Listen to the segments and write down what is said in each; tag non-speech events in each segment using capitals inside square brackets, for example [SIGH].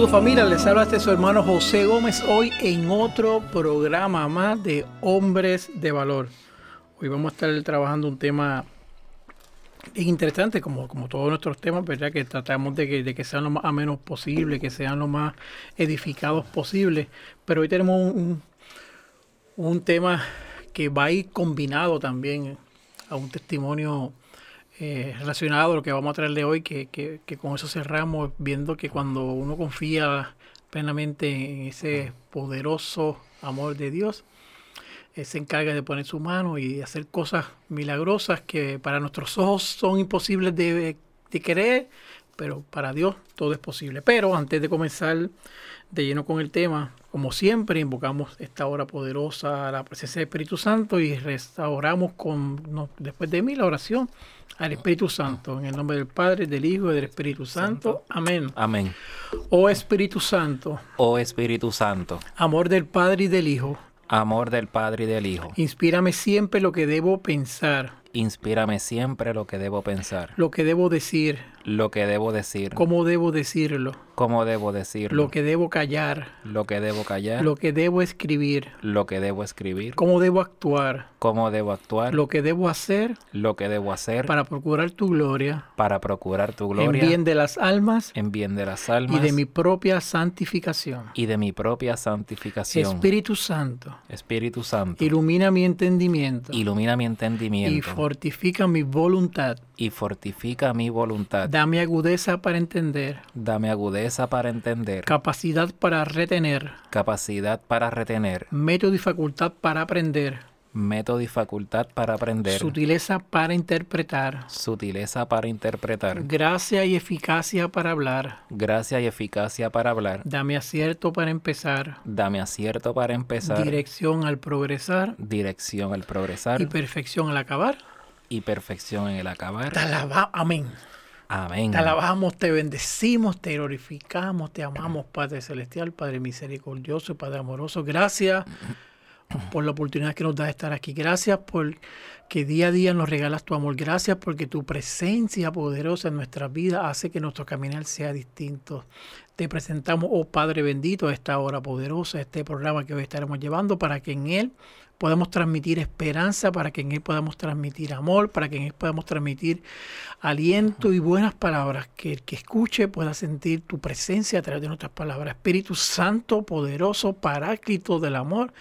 Saludos familia, les habla este su hermano José Gómez hoy en otro programa más de Hombres de Valor. Hoy vamos a estar trabajando un tema interesante, como, como todos nuestros temas, ¿verdad? Que tratamos de que, de que sean lo más amenos posible, que sean lo más edificados posible. Pero hoy tenemos un, un, un tema que va a ir combinado también a un testimonio eh, relacionado a lo que vamos a traerle hoy, que, que, que con eso cerramos, viendo que cuando uno confía plenamente en ese poderoso amor de Dios, Él se encarga de poner su mano y hacer cosas milagrosas que para nuestros ojos son imposibles de, de creer, pero para Dios todo es posible. Pero antes de comenzar de lleno con el tema, como siempre, invocamos esta hora poderosa a la presencia del Espíritu Santo y restauramos con, no, después de mí, la oración al Espíritu Santo. En el nombre del Padre, del Hijo y del Espíritu Santo. Amén. Amén. Oh Espíritu Santo, Oh Espíritu Santo, amor del Padre y del Hijo, amor del Padre y del Hijo, inspírame siempre lo que debo pensar, inspírame siempre lo que debo pensar, lo que debo decir, lo que debo decir, cómo debo decirlo, cómo debo decirlo, lo que debo callar, lo que debo callar, lo que debo escribir, lo que debo escribir, cómo debo actuar, cómo debo actuar, lo que debo hacer lo que debo hacer. para procurar tu gloria. Para procurar tu en gloria. bien de las almas en bien de las y almas de mi propia santificación. y de mi propia santificación. Espíritu Santo, Espíritu Santo, ilumina mi entendimiento ilumina mi y entendimiento fortifica mi voluntad. y fortifica mi voluntad. Dame agudeza para entender, Dame agudeza para entender, capacidad para retener, capacidad para retener, método y facultad para aprender, método y facultad para aprender, sutileza para interpretar, sutileza para interpretar, gracia y eficacia para hablar. gracia y eficacia para hablar. Dame acierto para empezar, Dame acierto para empezar, dirección al progresar. Dirección al progresar. Y perfección al acabar. y perfección en el acabar. Alaba- Amén. Amén. Te alabamos, te bendecimos, te glorificamos, te amamos, Padre Celestial, Padre Misericordioso, Padre Amoroso. Gracias por la oportunidad que nos da de estar aquí. Gracias por que día a día nos regalas tu amor. Gracias porque tu presencia poderosa en nuestras vidas hace que nuestro caminar sea distinto. Te presentamos, oh Padre bendito, a esta hora poderosa, este programa que hoy estaremos llevando para que en él podamos transmitir esperanza, para que en él podamos transmitir amor, para que en él podamos transmitir aliento y buenas palabras, que el que escuche pueda sentir tu presencia a través de nuestras palabras. Espíritu Santo, poderoso, paráclito del amor,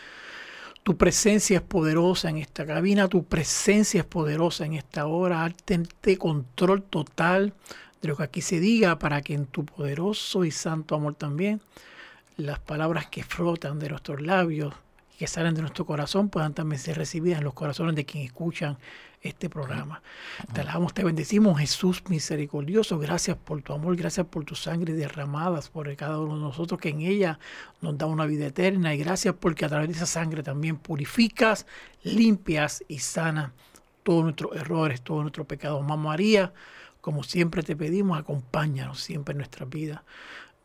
tu presencia es poderosa en esta cabina, tu presencia es poderosa en esta hora. Tente control total de lo que aquí se diga para que en tu poderoso y santo amor también las palabras que flotan de nuestros labios que salen de nuestro corazón puedan también ser recibidas en los corazones de quienes escuchan este programa. Te alabamos, te bendecimos, Jesús misericordioso. Gracias por tu amor, gracias por tu sangre derramadas por cada uno de nosotros, que en ella nos da una vida eterna. Y gracias porque a través de esa sangre también purificas, limpias y sanas todos nuestros errores, todos nuestros pecados. Mamá María, como siempre te pedimos, acompáñanos siempre en nuestra vida.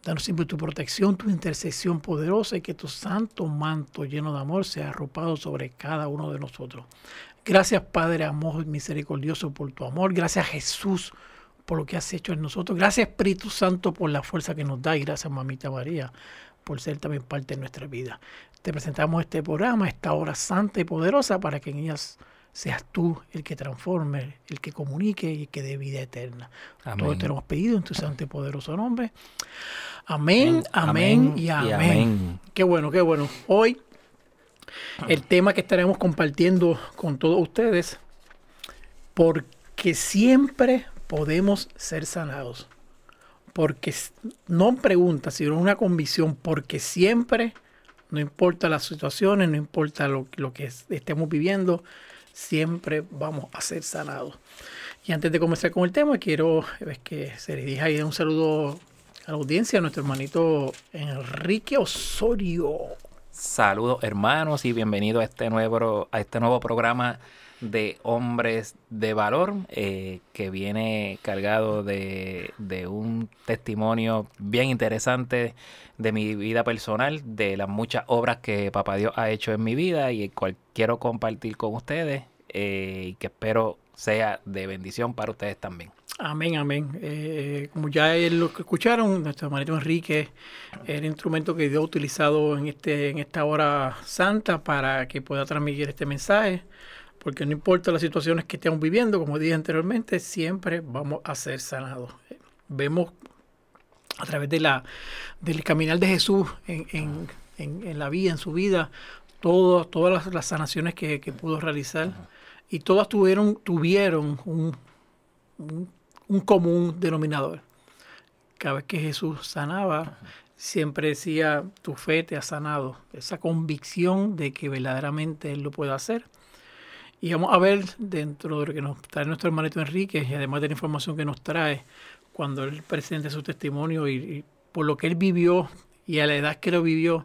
Danos siempre tu protección, tu intercesión poderosa y que tu santo manto lleno de amor sea arropado sobre cada uno de nosotros. Gracias Padre amor misericordioso por tu amor. Gracias Jesús por lo que has hecho en nosotros. Gracias Espíritu Santo por la fuerza que nos da y gracias Mamita María por ser también parte de nuestra vida. Te presentamos este programa, esta hora santa y poderosa para que en ellas seas tú el que transforme, el que comunique y el que dé vida eterna. Amén. Todo te lo hemos pedido en tu santo y poderoso nombre. Amén, amén, Amén y y amén. amén. Qué bueno, qué bueno. Hoy el tema que estaremos compartiendo con todos ustedes, porque siempre podemos ser sanados. Porque no pregunta, sino una convicción, porque siempre, no importa las situaciones, no importa lo, lo que es- estemos viviendo, siempre vamos a ser sanados. Y antes de comenzar con el tema, quiero es que se dije ahí un saludo a la audiencia, a nuestro hermanito Enrique Osorio. Saludos hermanos y bienvenidos a este nuevo, a este nuevo programa de hombres de valor eh, que viene cargado de, de, un testimonio bien interesante de mi vida personal, de las muchas obras que Papá Dios ha hecho en mi vida y el cual quiero compartir con ustedes eh, y que espero sea de bendición para ustedes también. Amén, amén. Eh, como ya lo que escucharon, nuestro hermanito Enrique el instrumento que Dios ha utilizado en, este, en esta hora santa para que pueda transmitir este mensaje porque no importa las situaciones que estemos viviendo, como dije anteriormente, siempre vamos a ser sanados. Vemos a través de la, del caminar de Jesús en, la vida, en su vida, todas las, sanaciones que, pudo realizar y todas tuvieron, tuvieron un, un, común denominador. Cada vez que Jesús sanaba, siempre decía, tu fe te ha sanado. Esa convicción de que verdaderamente Él lo puede hacer y vamos a ver dentro de lo que nos trae nuestro hermanito Enrique, y además de la información que nos trae, cuando él presente su testimonio y, por lo que él vivió y a la edad que lo vivió,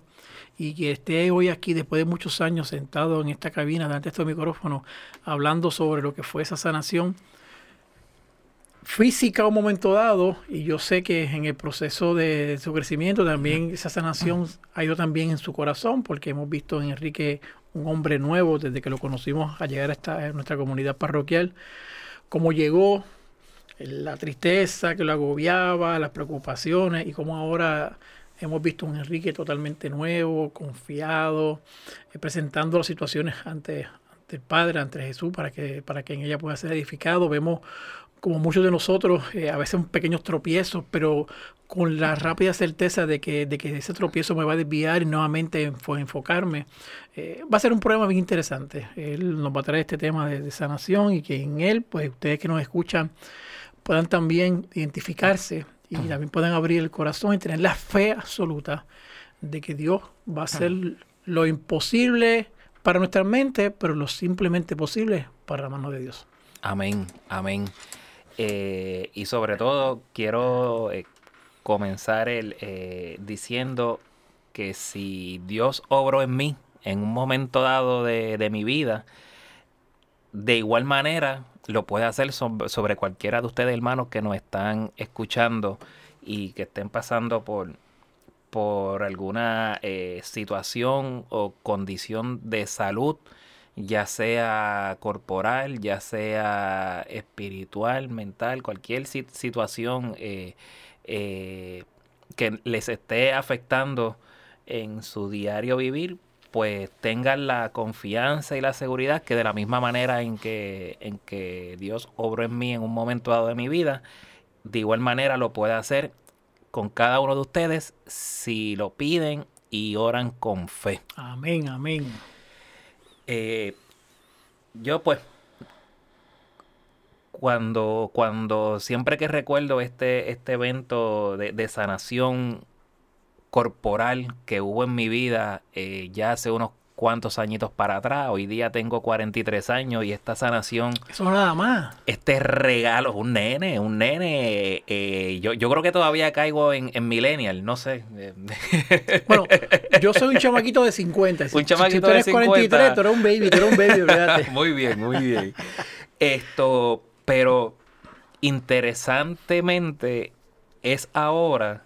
y que esté hoy aquí después de muchos años sentado en esta cabina delante de este micrófono hablando sobre lo que fue esa sanación física a un momento dado y yo sé que en el proceso de su crecimiento también esa sanación ha ido también en su corazón porque hemos visto en Enrique un hombre nuevo desde que lo conocimos a llegar a, esta, nuestra comunidad parroquial, cómo llegó, la tristeza que lo agobiaba, las preocupaciones y cómo ahora hemos visto un Enrique totalmente nuevo, confiado, eh, presentando las situaciones ante, ante, el Padre, ante Jesús, para que, para que en ella pueda ser edificado. Vemos como muchos de nosotros, eh, a veces pequeños tropiezos, pero con la rápida certeza de que, de que ese tropiezo me va a desviar y nuevamente enfocarme. Eh, va a ser un problema bien interesante. Él nos va a traer este tema de, sanación y que en él, pues ustedes que nos escuchan, puedan también identificarse y también puedan abrir el corazón y tener la fe absoluta de que Dios va a hacer lo imposible para nuestra mente, pero lo simplemente posible para la mano de Dios. Amén, amén. Eh, y sobre todo quiero eh, comenzar el, eh, diciendo que si Dios obró en mí en un momento dado de, mi vida, de igual manera lo puede hacer sobre, cualquiera de ustedes hermanos que nos están escuchando y que estén pasando por, por alguna situación o condición de salud ya sea corporal, ya sea espiritual, mental, cualquier situación eh, eh, que les esté afectando en su diario vivir, pues tengan la confianza y la seguridad que de la misma manera en que, en que Dios obró en mí en un momento dado de mi vida, de igual manera lo puede hacer con cada uno de ustedes si lo piden y oran con fe. Amén, amén. Eh, yo pues, cuando, cuando siempre que recuerdo este, este evento de, sanación corporal que hubo en mi vida eh, ya hace unos cuantos añitos para atrás. Hoy día tengo 43 años y esta sanación. Eso nada más. Este regalo, un nene, un nene. Eh, yo, yo creo que todavía caigo en, en Millennial, no sé. [LAUGHS] Bueno, yo soy un chamaquito de 50. Un chamaquito si tú eres de 43, tú eres un baby, tú eres un baby, [LAUGHS] fíjate. muy bien, muy bien. Esto, pero interesantemente es ahora,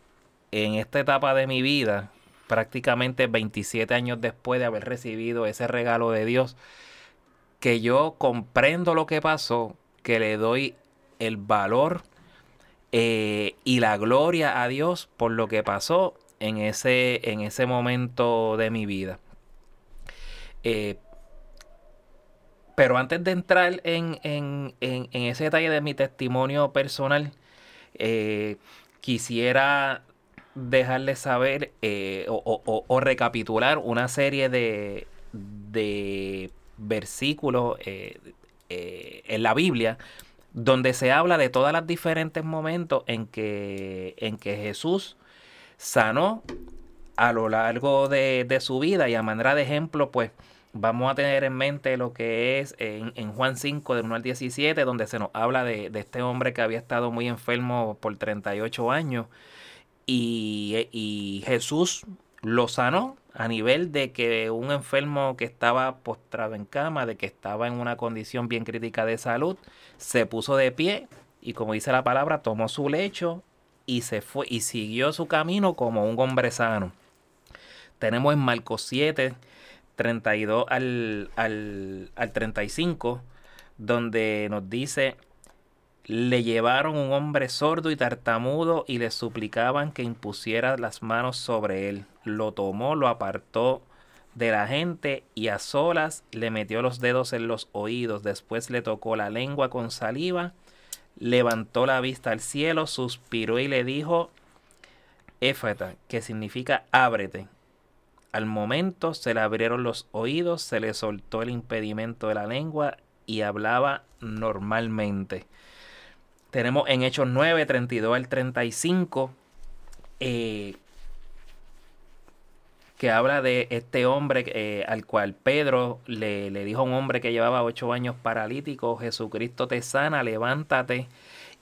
en esta etapa de mi vida, prácticamente 27 años después de haber recibido ese regalo de Dios, que yo comprendo lo que pasó, que le doy el valor eh, y la gloria a Dios por lo que pasó en ese, en ese momento de mi vida. Eh, pero antes de entrar en, ese detalle de mi testimonio personal, eh, quisiera dejarles saber eh, o, recapitular una serie de, de versículos eh, eh, en la Biblia donde se habla de todos los diferentes momentos en que, en que Jesús sanó a lo largo de, su vida. Y a manera de ejemplo pues vamos a tener en mente lo que es en, en Juan 5 del 1 al 17 donde se nos habla de, de este hombre que había estado muy enfermo por 38 años y, Jesús lo sanó a nivel de que un enfermo que estaba postrado en cama, de que estaba en una condición bien crítica de salud, se puso de pie y como dice la palabra, tomó su lecho y se fue y siguió su camino como un hombre sano. Tenemos en Marcos 7, 32 al, al, al 35, donde nos dice, le llevaron un hombre sordo y tartamudo y le suplicaban que impusiera las manos sobre él. Lo tomó, lo apartó de la gente y a solas le metió los dedos en los oídos. Después le tocó la lengua con saliva, levantó la vista al cielo, suspiró y le dijo, Éfata, que significa ábrete. Al momento se le abrieron los oídos, se le soltó el impedimento de la lengua y hablaba normalmente. Tenemos en Hechos 9, 32 al 35, eh, que habla de este hombre eh, al cual Pedro le, le, dijo a un hombre que llevaba ocho años paralítico, Jesucristo te sana, levántate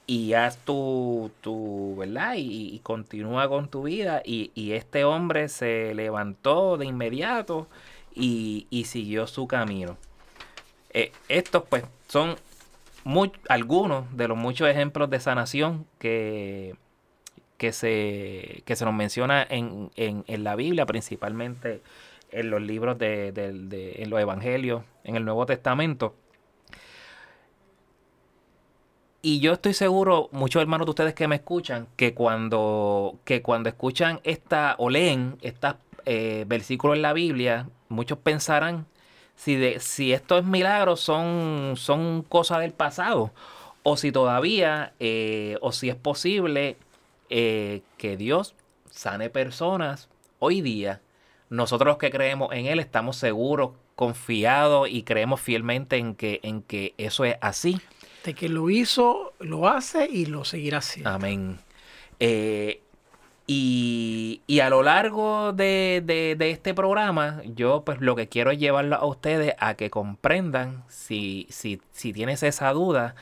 y haz tu, tu ¿verdad? Y, continúa con tu vida. Y, y, este hombre se levantó de inmediato y, y siguió su camino. Eh, estos pues son algunos de los muchos ejemplos de sanación que, que, se, que se nos menciona en, en, en la Biblia, principalmente en los libros de, en los evangelios, en el Nuevo Testamento. Y yo estoy seguro, muchos hermanos de ustedes que me escuchan, que cuando, que cuando escuchan esta o leen estos eh, versículos en la Biblia, muchos pensarán si, de, si esto es milagro, son, son cosas del pasado. O si todavía, eh, o si es posible eh, que Dios sane personas hoy día. Nosotros los que creemos en Él estamos seguros, confiados y creemos fielmente en que, en que eso es así. De que lo hizo, lo hace y lo seguirá haciendo. Amén. Eh, y, y, a lo largo de, de, este programa, yo pues lo que quiero es llevarlo a ustedes a que comprendan si, si, si tienes esa duda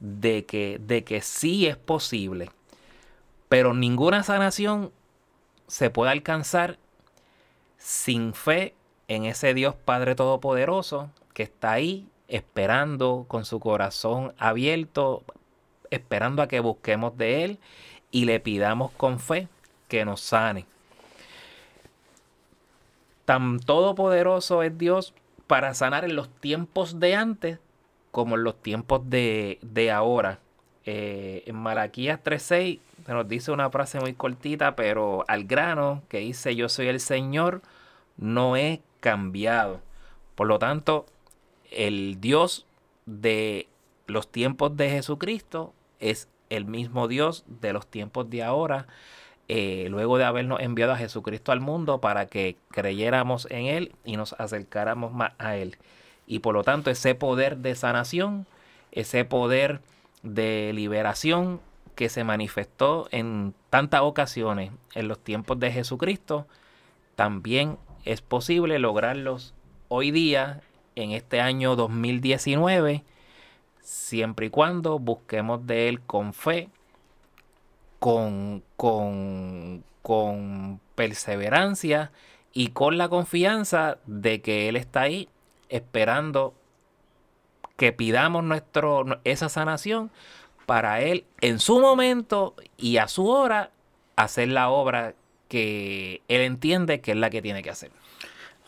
de que, de que sí es posible. Pero ninguna sanación se puede alcanzar sin fe en ese Dios Padre Todopoderoso que está ahí esperando con su corazón abierto, esperando a que busquemos de Él y le pidamos con fe que nos sane. Tan todopoderoso es Dios para sanar en los tiempos de antes como en los tiempos de, de ahora. Eh, en Malaquías 3.6 se nos dice una frase muy cortita, pero al grano, que dice, yo soy el Señor, no he cambiado. Por lo tanto, el Dios de los tiempos de Jesucristo es el mismo Dios de los tiempos de ahora eh, luego de habernos enviado a Jesucristo al mundo para que creyéramos en Él y nos acercáramos más a Él. Y por lo tanto ese poder de sanación, ese poder de liberación que se manifestó en tantas ocasiones en los tiempos de Jesucristo, también es posible lograrlos hoy día, en este año 2019, siempre y cuando busquemos de Él con fe con, con, con perseverancia y con la confianza de que Él está ahí esperando que pidamos nuestro, esa sanación para Él en su momento y a su hora hacer la obra que Él entiende que es la que tiene que hacer.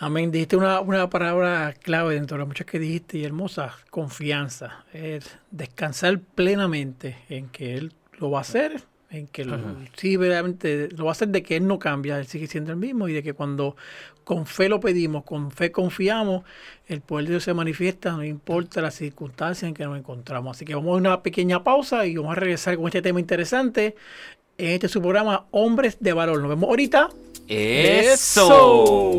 Amén. Dijiste una, una palabra clave dentro de las muchas que dijiste y hermosa, confianza. Es descansar plenamente en que Él lo va a hacer en que lo, sí verdaderamente lo va a hacer de que él no cambia, él sigue siendo el mismo y de que cuando con fe lo pedimos, con fe confiamos, el poder de Dios se manifiesta, no importa las circunstancias en que nos encontramos. Así que vamos a una pequeña pausa y vamos a regresar con este tema interesante en este su programa Hombres de Valor. Nos vemos ahorita. Eso.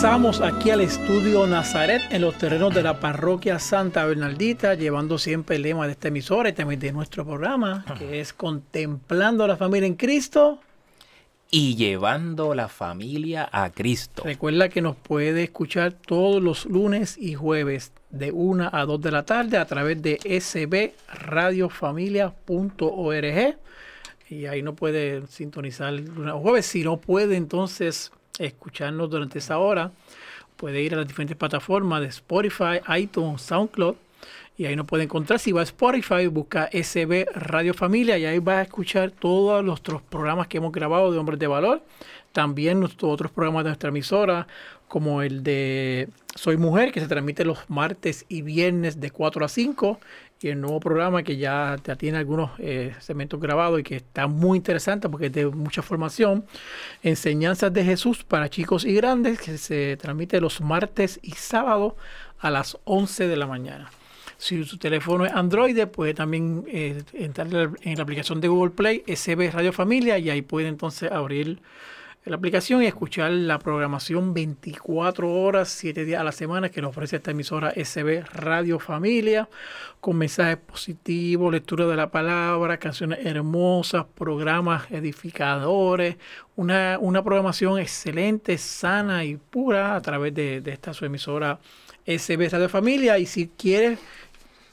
Regresamos aquí al estudio Nazaret en los terrenos de la parroquia Santa Bernaldita, llevando siempre el lema de esta emisora y también de nuestro programa, que es Contemplando a la familia en Cristo. Y llevando la familia a Cristo. Recuerda que nos puede escuchar todos los lunes y jueves de 1 a 2 de la tarde a través de sbradiofamilia.org y ahí no puede sintonizar lunes o jueves. Si no puede entonces escucharnos durante esa hora, puede ir a las diferentes plataformas de Spotify, iTunes, SoundCloud y ahí nos puede encontrar. Si va a Spotify, busca SB Radio Familia y ahí va a escuchar todos nuestros programas que hemos grabado de Hombres de Valor. También nuestros otros programas de nuestra emisora, como el de Soy Mujer, que se transmite los martes y viernes de 4 a 5. Y el nuevo programa que ya, tiene algunos eh, segmentos grabados y que está muy interesante porque es de mucha formación. Enseñanzas de Jesús para chicos y grandes, que se transmite los martes y sábados a las 11 de la mañana. Si su teléfono es Android, puede también eh, entrar en la aplicación de Google Play, SB Radio Familia, y ahí puede entonces abrir la aplicación y escuchar la programación 24 horas, 7 días a la semana que nos ofrece esta emisora SB Radio Familia, con mensajes positivos, lectura de la palabra, canciones hermosas, programas edificadores, una, una programación excelente, sana y pura a través de, de esta su emisora SB Radio Familia. Y si quieres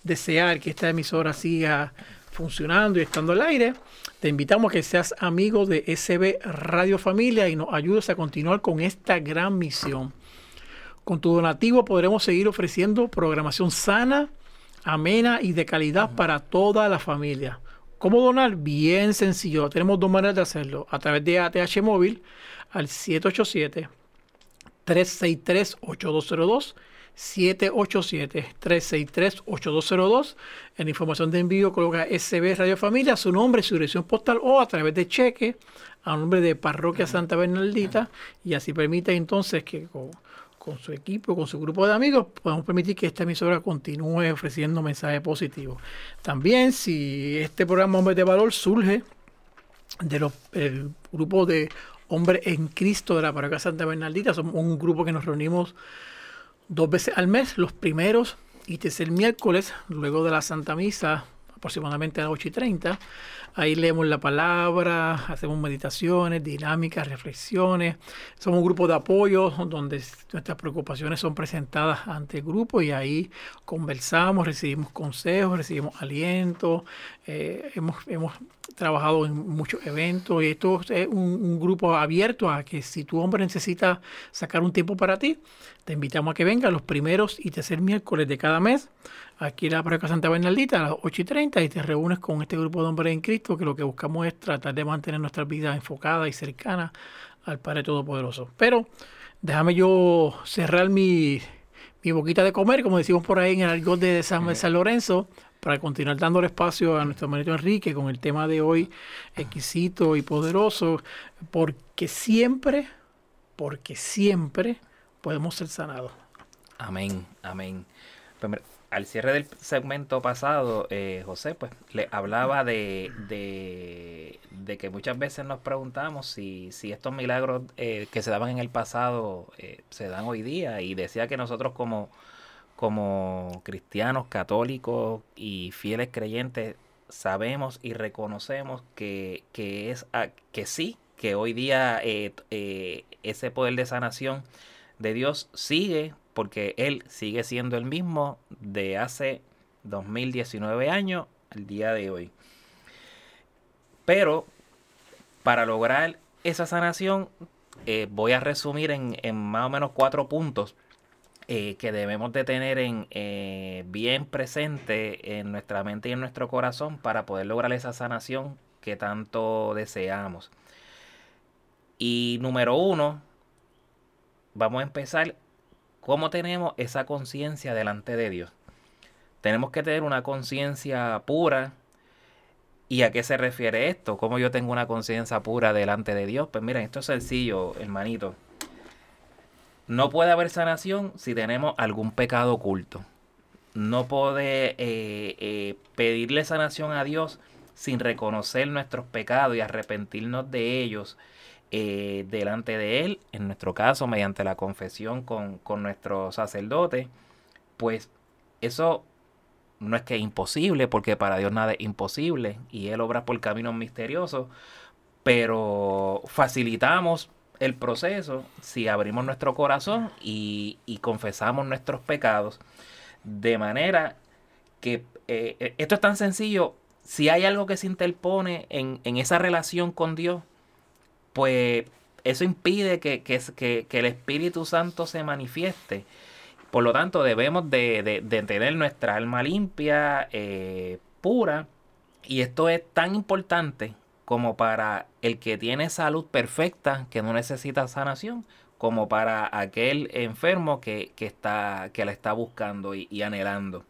desear que esta emisora siga funcionando y estando al aire, te invitamos a que seas amigo de SB Radio Familia y nos ayudes a continuar con esta gran misión. Con tu donativo podremos seguir ofreciendo programación sana, amena y de calidad para toda la familia. ¿Cómo donar? Bien sencillo. Tenemos dos maneras de hacerlo. A través de ATH Móvil al 787 363 8202 787-363-8202. En información de envío coloca SB Radio Familia, su nombre, su dirección postal o a través de cheque a nombre de Parroquia Santa Bernaldita y así permite entonces que con, su equipo, con su grupo de amigos, podamos permitir que esta emisora continúe ofreciendo mensajes positivos. También si este programa Hombres de Valor surge del grupo de Hombres en Cristo de la Parroquia Santa Bernaldita, somos un grupo que nos reunimos dos veces al mes, los primeros y tercer miércoles, luego de la Santa Misa, aproximadamente a las 8 y 30. Ahí leemos la palabra, hacemos meditaciones, dinámicas, reflexiones. Somos un grupo de apoyo donde nuestras preocupaciones son presentadas ante el grupo y ahí conversamos, recibimos consejos, recibimos aliento. Eh, hemos, hemos trabajado en muchos eventos y esto es un, un, grupo abierto a que si tu hombre necesita sacar un tiempo para ti, te invitamos a que venga los primeros y tercer miércoles de cada mes aquí en la Parroquia Santa Bernaldita a las 8 y 30 y te reúnes con este grupo de hombres en Cristo que lo que buscamos es tratar de mantener nuestra vida enfocada y cercana al Padre Todopoderoso. Pero déjame yo cerrar mi, mi boquita de comer, como decimos por ahí en el argot de San, San Lorenzo, para continuar dándole espacio a nuestro hermanito Enrique con el tema de hoy, exquisito y poderoso, porque siempre, porque siempre podemos ser sanados. Amén, amén. Pues, al cierre del segmento pasado, eh, José, pues le hablaba de, de, que muchas veces nos preguntamos si, si estos milagros eh, que se daban en el pasado eh, se dan hoy día y decía que nosotros como, como cristianos, católicos y fieles creyentes sabemos y reconocemos que, que, es, que sí, que hoy día ese poder de sanación de Dios sigue porque Él sigue siendo el mismo de hace 2019 años al día de hoy. Pero para lograr esa sanación, eh, voy a resumir en, en más o menos cuatro puntos eh, que debemos de tener en, eh, bien presente en nuestra mente y en nuestro corazón para poder lograr esa sanación que tanto deseamos. Y número uno, vamos a empezar cómo tenemos esa conciencia delante de Dios. Tenemos que tener una conciencia pura. ¿Y a qué se refiere esto? ¿Cómo yo tengo una conciencia pura delante de Dios? Pues miren, esto es sencillo, hermanito. No puede haber sanación si tenemos algún pecado oculto. No puede eh, eh, pedirle sanación a Dios sin reconocer nuestros pecados y arrepentirnos de ellos eh, delante de Él, en nuestro caso mediante la confesión con, con nuestro sacerdote, pues eso no es que es imposible, porque para Dios nada es imposible y Él obra por caminos misteriosos, pero facilitamos el proceso si abrimos nuestro corazón y, y confesamos nuestros pecados. De manera que eh, eh, esto es tan sencillo, si hay algo que se interpone en, en esa relación con Dios, pues eso impide que, que, que, que el Espíritu Santo se manifieste. Por lo tanto, debemos de, de, de tener nuestra alma limpia, eh, pura. Y esto es tan importante como para el que tiene salud perfecta, que no necesita sanación, como para aquel enfermo que, que está, que la está buscando y, y anhelando.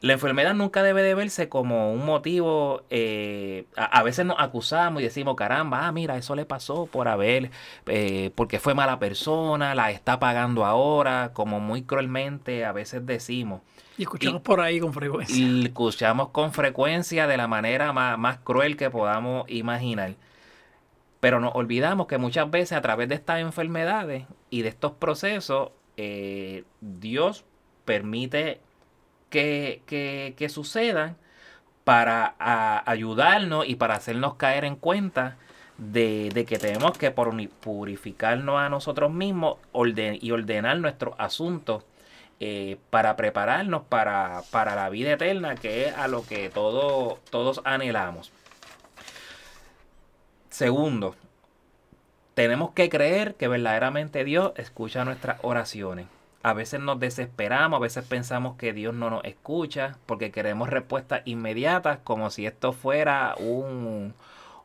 La enfermedad nunca debe de verse como un motivo, eh, a, a, veces nos acusamos y decimos, caramba, ah, mira, eso le pasó por haber, eh, porque fue mala persona, la está pagando ahora, como muy cruelmente a veces decimos. Y escuchamos y, por ahí con frecuencia. Y escuchamos con frecuencia de la manera más, más cruel que podamos imaginar. Pero nos olvidamos que muchas veces a través de estas enfermedades y de estos procesos, eh, Dios permite que, que, sucedan para a, ayudarnos y para hacernos caer en cuenta de, que tenemos que purificarnos a nosotros mismos y ordenar nuestros asuntos eh, para prepararnos para, para, la vida eterna, que es a lo que todo, todos anhelamos. Segundo, tenemos que creer que verdaderamente Dios escucha nuestras oraciones. A veces nos desesperamos, a veces pensamos que Dios no nos escucha porque queremos respuestas inmediatas como si esto fuera un,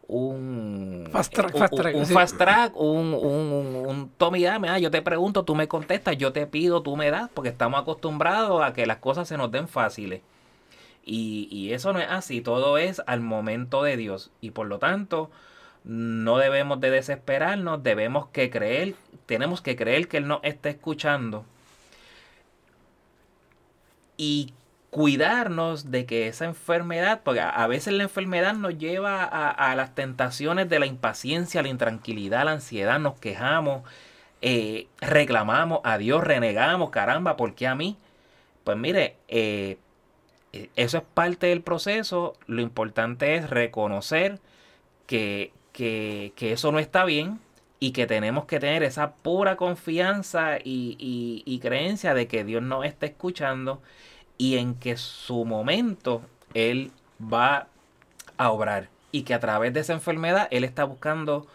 un fast track, fast track, un, un, sí. fast track, un, un, un dame. Ah, yo te pregunto, tú me contestas, yo te pido, tú me das, porque estamos acostumbrados a que las cosas se nos den fáciles. Y, y eso no es así, todo es al momento de Dios. Y por lo tanto, no debemos de desesperarnos, debemos que creer, tenemos que creer que Él nos está escuchando y cuidarnos de que esa enfermedad, porque a veces la enfermedad nos lleva a, las tentaciones de la impaciencia, la intranquilidad, la ansiedad, nos quejamos, eh, reclamamos a Dios, renegamos, caramba, ¿por qué a mí? Pues mire, eh, eso es parte del proceso, lo importante es reconocer que, que, que, eso no está bien y que tenemos que tener esa pura confianza y, y, y creencia de que Dios nos está escuchando y en que su momento Él va a obrar y que a través de esa enfermedad Él está buscando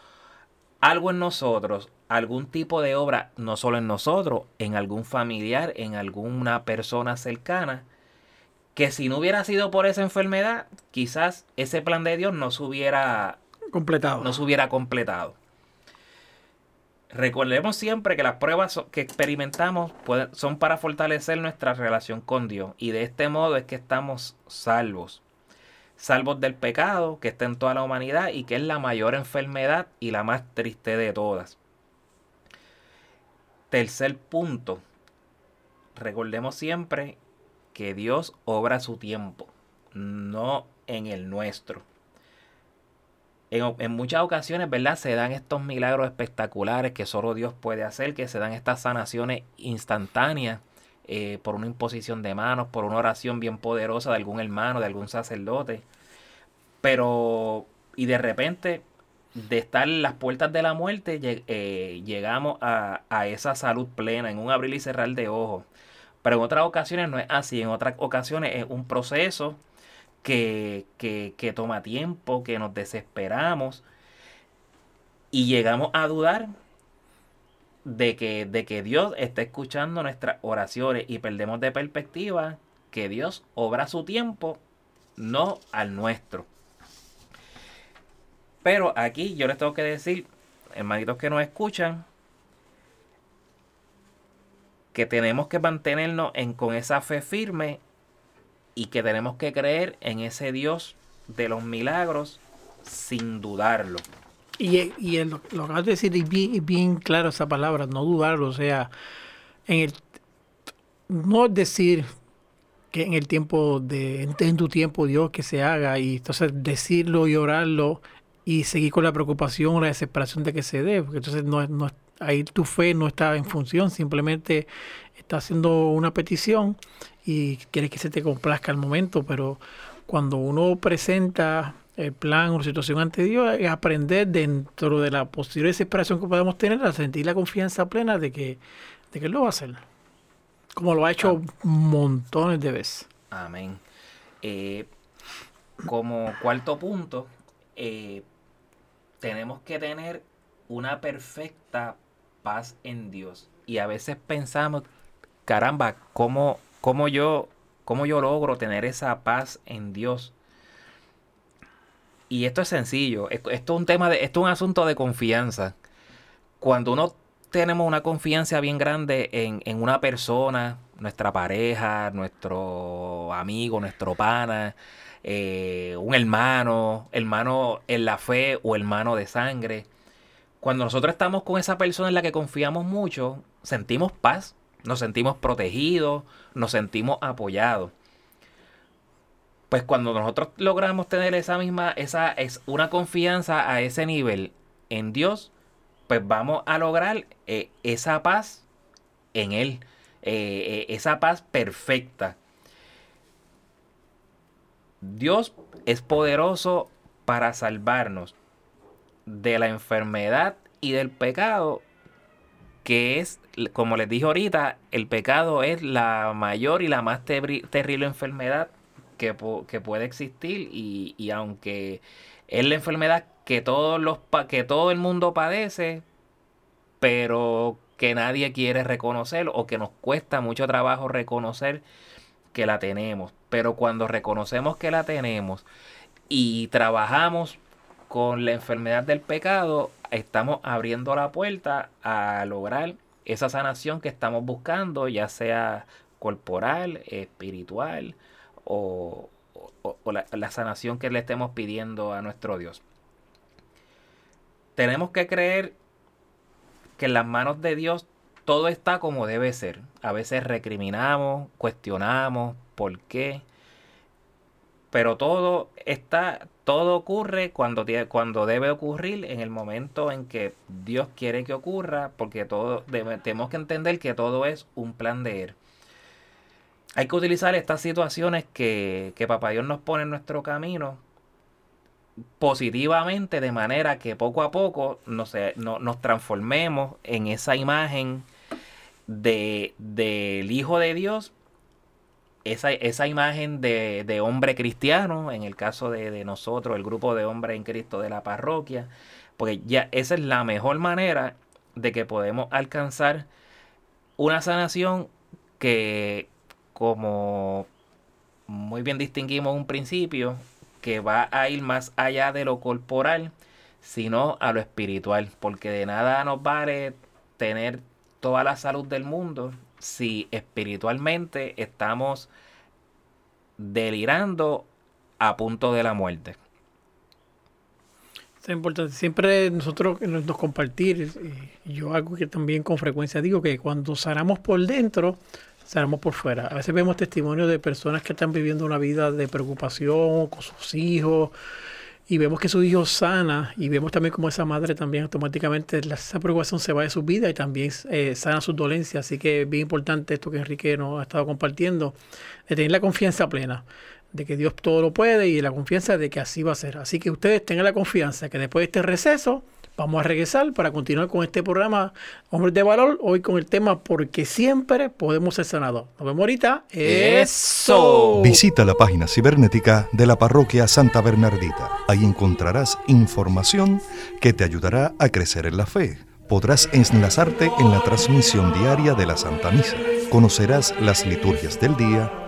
algo en nosotros, algún tipo de obra, no solo en nosotros, en algún familiar, en alguna persona cercana, que si no hubiera sido por esa enfermedad, quizás ese plan de Dios no se hubiera completado. No se hubiera completado. Recordemos siempre que las pruebas que experimentamos son para fortalecer nuestra relación con Dios y de este modo es que estamos salvos. Salvos del pecado que está en toda la humanidad y que es la mayor enfermedad y la más triste de todas. Tercer punto. Recordemos siempre que Dios obra su tiempo, no en el nuestro. En, muchas ocasiones, ¿verdad? Se dan estos milagros espectaculares que solo Dios puede hacer, que se dan estas sanaciones instantáneas eh, por una imposición de manos, por una oración bien poderosa de algún hermano, de algún sacerdote. Pero, y de repente, de estar en las puertas de la muerte, eh, llegamos a, a esa salud plena, en un abrir y cerrar de ojos. Pero en otras ocasiones no es así, en otras ocasiones es un proceso que, que, toma tiempo, que nos desesperamos y llegamos a dudar de que, de que Dios está escuchando nuestras oraciones y perdemos de perspectiva que Dios obra su tiempo, no al nuestro. Pero aquí yo les tengo que decir, hermanitos que nos escuchan, que tenemos que mantenernos en, con esa fe firme y que tenemos que creer en ese Dios de los milagros sin dudarlo. Y, y el- lo acabas de decir, y bien, bien claro esa palabra, no dudarlo, o sea, en el, no es decir que en el tiempo de, en, tu tiempo Dios que se haga, y entonces decirlo y orarlo y seguir con la preocupación o la desesperación de que se dé, porque entonces no, es- no, es- ahí tu fe no está en función, simplemente está haciendo una petición y quieres que se te complazca el momento, pero cuando uno presenta el plan o la situación ante Dios, es aprender dentro de la posible desesperación que podamos tener, a sentir la confianza plena de que, de que Él lo va a hacer. Como lo ha hecho montones de veces. Amén. Eh, como cuarto punto, eh, tenemos que tener una perfecta paz en Dios. Y a veces pensamos, caramba, ¿cómo, cómo yo, cómo yo logro tener esa paz en Dios? Y esto es sencillo. Esto, es un tema de, esto es un asunto de confianza. Cuando uno tenemos una confianza bien grande en, en una persona, nuestra pareja, nuestro amigo, nuestro pana, eh, un hermano, hermano en la fe o hermano de sangre. Cuando nosotros estamos con esa persona en la que confiamos mucho, sentimos paz, nos sentimos protegidos, nos sentimos apoyados. Pues cuando nosotros logramos tener esa misma, esa es una confianza a ese nivel en Dios, pues vamos a lograr eh, esa paz en Él, eh, eh, esa paz perfecta. Dios es poderoso para salvarnos de la enfermedad y del pecado, que es, como les dije ahorita, el pecado es la mayor y la más terri- terrible enfermedad que, que puede existir y, y aunque es la enfermedad que todos los que todo el mundo padece, pero que nadie quiere reconocer o que nos cuesta mucho trabajo reconocer que la tenemos. Pero cuando reconocemos que la tenemos y trabajamos con la enfermedad del pecado, estamos abriendo la puerta a lograr esa sanación que estamos buscando, ya sea corporal, espiritual o, la, la sanación que le estemos pidiendo a nuestro Dios. Tenemos que creer que en las manos de Dios todo está como debe ser. A veces recriminamos, cuestionamos por qué. Pero todo está, todo ocurre cuando, cuando debe ocurrir en el momento en que Dios quiere que ocurra, porque todo tenemos que entender que todo es un plan de Él. Hay que utilizar estas situaciones que, que Papá Dios nos pone en nuestro camino positivamente de manera que poco a poco nos, no- nos transformemos en esa imagen de, del Hijo de Dios, esa, esa imagen de, de hombre cristiano, en el caso de, de nosotros, el grupo de hombres en Cristo de la parroquia, porque ya esa es la mejor manera de que podemos alcanzar una sanación que, como muy bien distinguimos un principio, que va a ir más allá de lo corporal, sino a lo espiritual, porque de nada nos vale tener toda la salud del mundo si espiritualmente estamos delirando a punto de la muerte. Es importante. Siempre nosotros en nos compartir, y yo algo que también con frecuencia digo, que cuando sanamos por dentro, sanamos por fuera. A veces vemos testimonios de personas que están viviendo una vida de preocupación con sus hijos y vemos que su hijo sana y vemos también como esa madre también automáticamente la- esa preocupación se va de su vida y también eh, sana sus dolencias. Así que es bien importante esto que Enrique nos ha estado compartiendo, de tener la confianza plena de que Dios todo lo puede y la confianza de que así va a ser. Así que ustedes tengan la confianza que después de este receso Vamos a regresar para continuar con este programa Hombres de Valor, hoy con el tema Porque siempre podemos ser sanados. Nos vemos ahorita. Eso. Visita la página cibernética de la parroquia Santa Bernardita. Ahí encontrarás información que te ayudará a crecer en la fe. Podrás enlazarte en la transmisión diaria de la Santa Misa. Conocerás las liturgias del día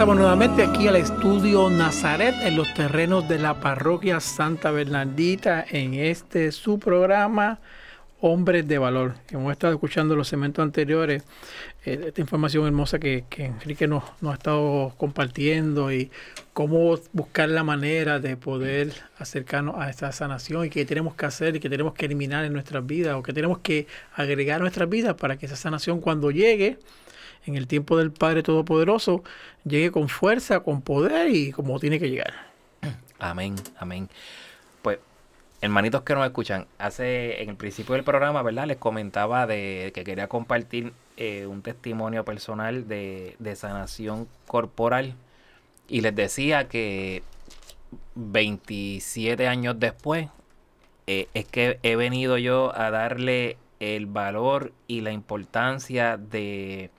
Regresamos nuevamente aquí al estudio Nazaret en los terrenos de la parroquia Santa Bernardita en este su programa Hombres de Valor. Hemos estado escuchando los segmentos anteriores, eh, esta información hermosa que, que Enrique nos, nos ha estado compartiendo y cómo buscar la manera de poder acercarnos a esta sanación y qué tenemos que hacer y qué tenemos que eliminar en nuestras vidas o qué tenemos que agregar a nuestras vidas para que esa sanación cuando llegue en el tiempo del Padre Todopoderoso, llegue con fuerza, con poder y como tiene que llegar. [CLEARS THROAT] Amén, amén. Pues, hermanitos que nos escuchan, hace en el principio del programa, ¿verdad? Les comentaba de que quería compartir eh, un testimonio personal de, de sanación corporal y les decía que 27 años después eh, es que he venido yo a darle el valor y la importancia de,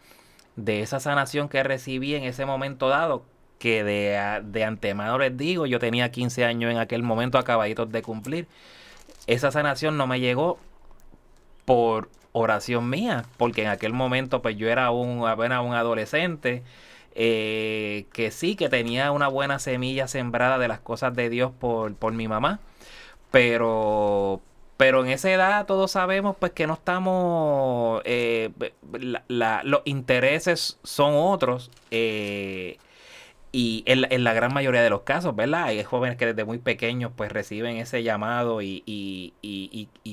de esa sanación que recibí en ese momento dado, que de, de antemano les digo, yo tenía 15 años en aquel momento, acabaditos de cumplir. Esa sanación no me llegó por oración mía, porque en aquel momento pues yo era un, apenas un adolescente, eh, que sí, que tenía una buena semilla sembrada de las cosas de Dios por, por mi mamá, pero, pero en esa edad todos sabemos pues que no estamos, eh, los intereses son otros. eh, y en, la- gran mayoría de los casos, ¿verdad? Hay jóvenes que desde muy pequeños pues reciben ese llamado y,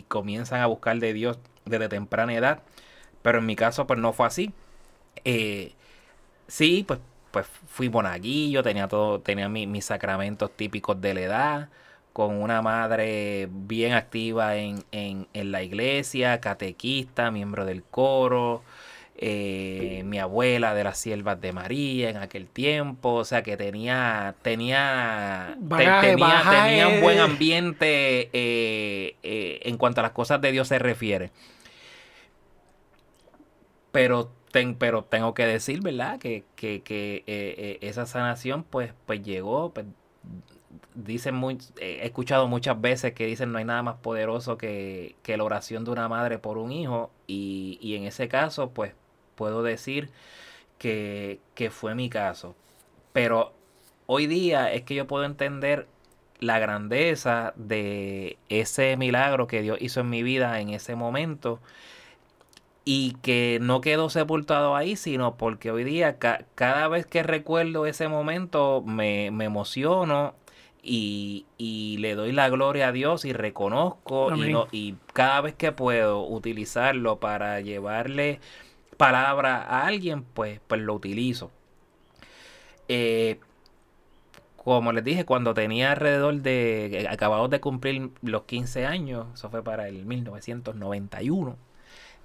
comienzan a buscar de Dios desde temprana edad. Pero en mi caso pues no fue así. Eh, sí, pues, pues fui monaguillo, tenía todo, tenía mi- mis sacramentos típicos de la edad, con una madre bien activa en, en- en la iglesia, catequista, miembro del coro, eh, mi abuela de las siervas de María en aquel tiempo, o sea que tenía, tenía, Bagaje, tenía, bagaje. tenía un buen ambiente eh, eh, en cuanto a las cosas de Dios se refiere. Pero, ten- pero tengo que decir, ¿verdad? Que, que, que, esa sanación pues, pues llegó, pues, dicen muy, eh, he escuchado muchas veces que dicen no hay nada más poderoso que, que la oración de una madre por un hijo y, y en ese caso pues puedo decir que, que fue mi caso. Pero hoy día es que yo puedo entender la grandeza de ese milagro que Dios hizo en mi vida en ese momento y que no quedó sepultado ahí, sino porque hoy día ca- cada vez que recuerdo ese momento me, me emociono y, y le doy la gloria a Dios y reconozco y, no- y cada vez que puedo utilizarlo para llevarle palabra a alguien, pues, pues lo utilizo. Eh, como les dije, cuando tenía alrededor de, acabados de cumplir los 15 años, eso fue para el 1991,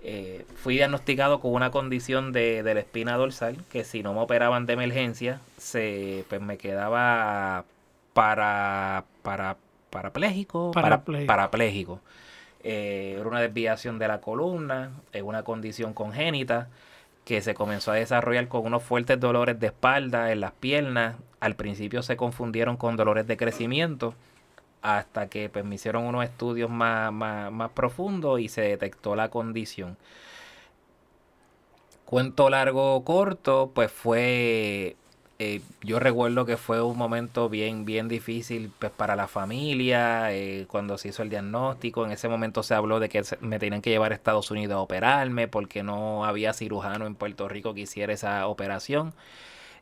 eh, fui diagnosticado con una condición de, de la espina dorsal que si no me operaban de emergencia, se, pues me quedaba para, para, parapléjico, para- Parapléjico. Eh, era una desviación de la columna, es una condición congénita que se comenzó a desarrollar con unos fuertes dolores de espalda en las piernas. Al principio se confundieron con dolores de crecimiento hasta que pues, me hicieron unos estudios más, más, más profundos y se detectó la condición. Cuento largo o corto, pues fue eh, yo recuerdo que fue un momento bien, bien difícil pues, para la familia, eh, cuando se hizo el diagnóstico. En ese momento se habló de que me tenían que llevar a Estados Unidos a operarme porque no había cirujano en Puerto Rico que hiciera esa operación.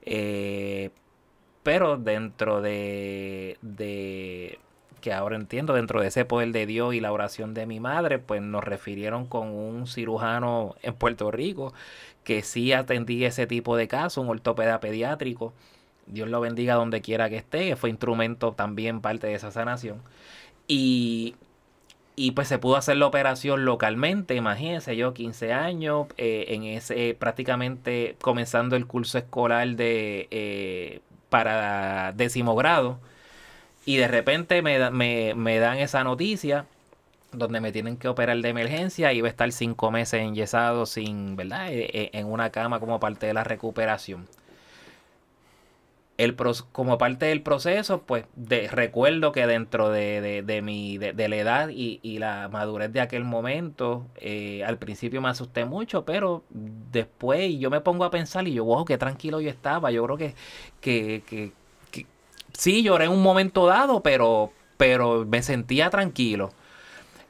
Eh, pero dentro de, de, que ahora entiendo, dentro de ese poder de Dios y la oración de mi madre, pues nos refirieron con un cirujano en Puerto Rico que sí atendí ese tipo de casos, un ortopeda pediátrico. Dios lo bendiga donde quiera que esté, fue instrumento también parte de esa sanación. Y, y pues se pudo hacer la operación localmente, imagínense yo, 15 años, eh, en ese, prácticamente comenzando el curso escolar de eh, para décimo grado. Y de repente me, me, me dan esa noticia donde me tienen que operar de emergencia y voy a estar cinco meses enyesado sin, ¿verdad? E, e, en una cama como parte de la recuperación. El como parte del proceso, pues de, recuerdo que dentro de, de, mi, de, la edad y, y, la madurez de aquel momento, eh, al principio me asusté mucho, pero después yo me pongo a pensar y yo, wow, qué tranquilo yo estaba. Yo creo que, que, que, que sí, lloré en un momento dado, pero, pero me sentía tranquilo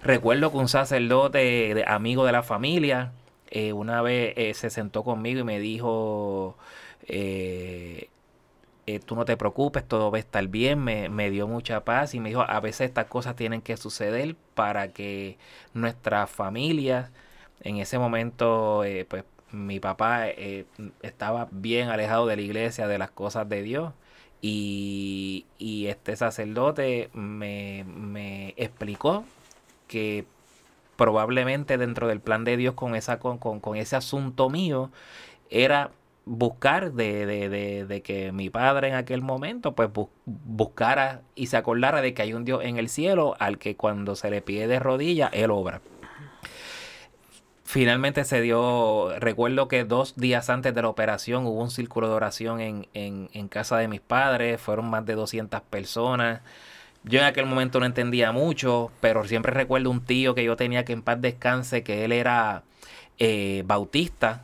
Recuerdo que un sacerdote amigo de la familia eh, una vez eh, se sentó conmigo y me dijo, eh, tú no te preocupes, todo va a estar bien, me, dio mucha paz y me dijo, a veces estas cosas tienen que suceder para que nuestra familia, en ese momento, pues mi papá estaba bien alejado de la iglesia, de las cosas de Dios. Y, y este sacerdote me, me explicó que probablemente dentro del plan de Dios con, esa, con, con, ese asunto mío era buscar de, de, de, que mi padre en aquel momento pues buscara y se acordara de que hay un Dios en el cielo al que cuando se le pide de rodillas él obra. Finalmente se dio, recuerdo que dos días antes de la operación hubo un círculo de oración en, en, en casa de mis padres, fueron más de 200 personas. Yo en aquel momento no entendía mucho, pero siempre recuerdo un tío que yo tenía que en paz descanse, que él era eh, bautista.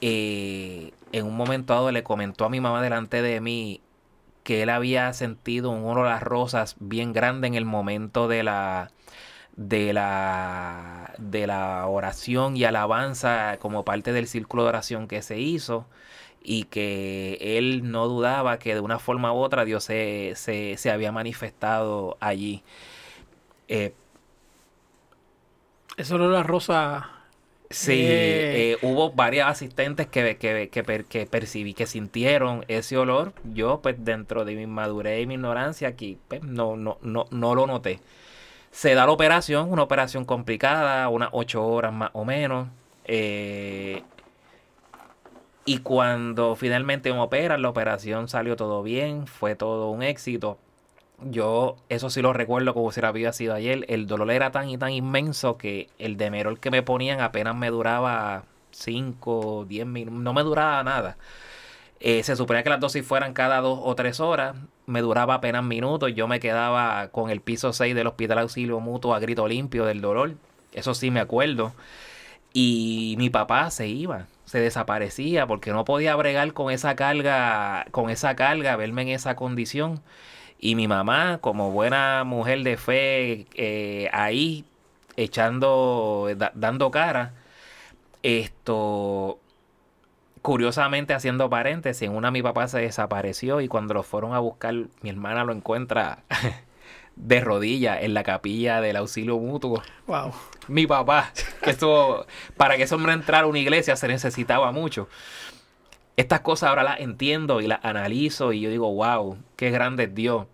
Eh, en un momento dado le comentó a mi mamá delante de mí que él había sentido un oro a las rosas bien grande en el momento de la de la de la oración y alabanza como parte del círculo de oración que se hizo y que él no dudaba que de una forma u otra Dios se, se, había manifestado allí. Eh, Eso era la rosa. Sí, eh, eh, hubo varias asistentes que, que, que, que, percibí, que sintieron ese olor. Yo, pues, dentro de mi madurez y mi ignorancia, aquí pues, no, no, no, no lo noté. Se da la operación, una operación complicada, unas ocho horas más o menos. Eh, y cuando finalmente me operan, la operación salió todo bien, fue todo un éxito. Yo eso sí lo recuerdo como si había sido ayer. El dolor era tan y tan inmenso que el demerol que me ponían apenas me duraba 5, 10 minutos, no me duraba nada. Eh, se suponía que las dosis fueran cada dos o tres horas, me duraba apenas minutos, yo me quedaba con el piso 6 del Hospital Auxilio Mutuo a grito limpio del dolor, eso sí me acuerdo. Y mi papá se iba, se desaparecía porque no podía bregar con esa carga, con esa carga, verme en esa condición. Y mi mamá, como buena mujer de fe, eh, ahí echando, dando cara, esto, curiosamente haciendo paréntesis, en una mi papá se desapareció y cuando lo fueron a buscar, mi hermana lo encuentra [LAUGHS] de rodillas en la capilla del auxilio mutuo. Wow. Mi papá, que esto, para que ese hombre entrara a una iglesia se necesitaba mucho. Estas cosas ahora las entiendo y las analizo y yo digo, wow, qué grande es Dios.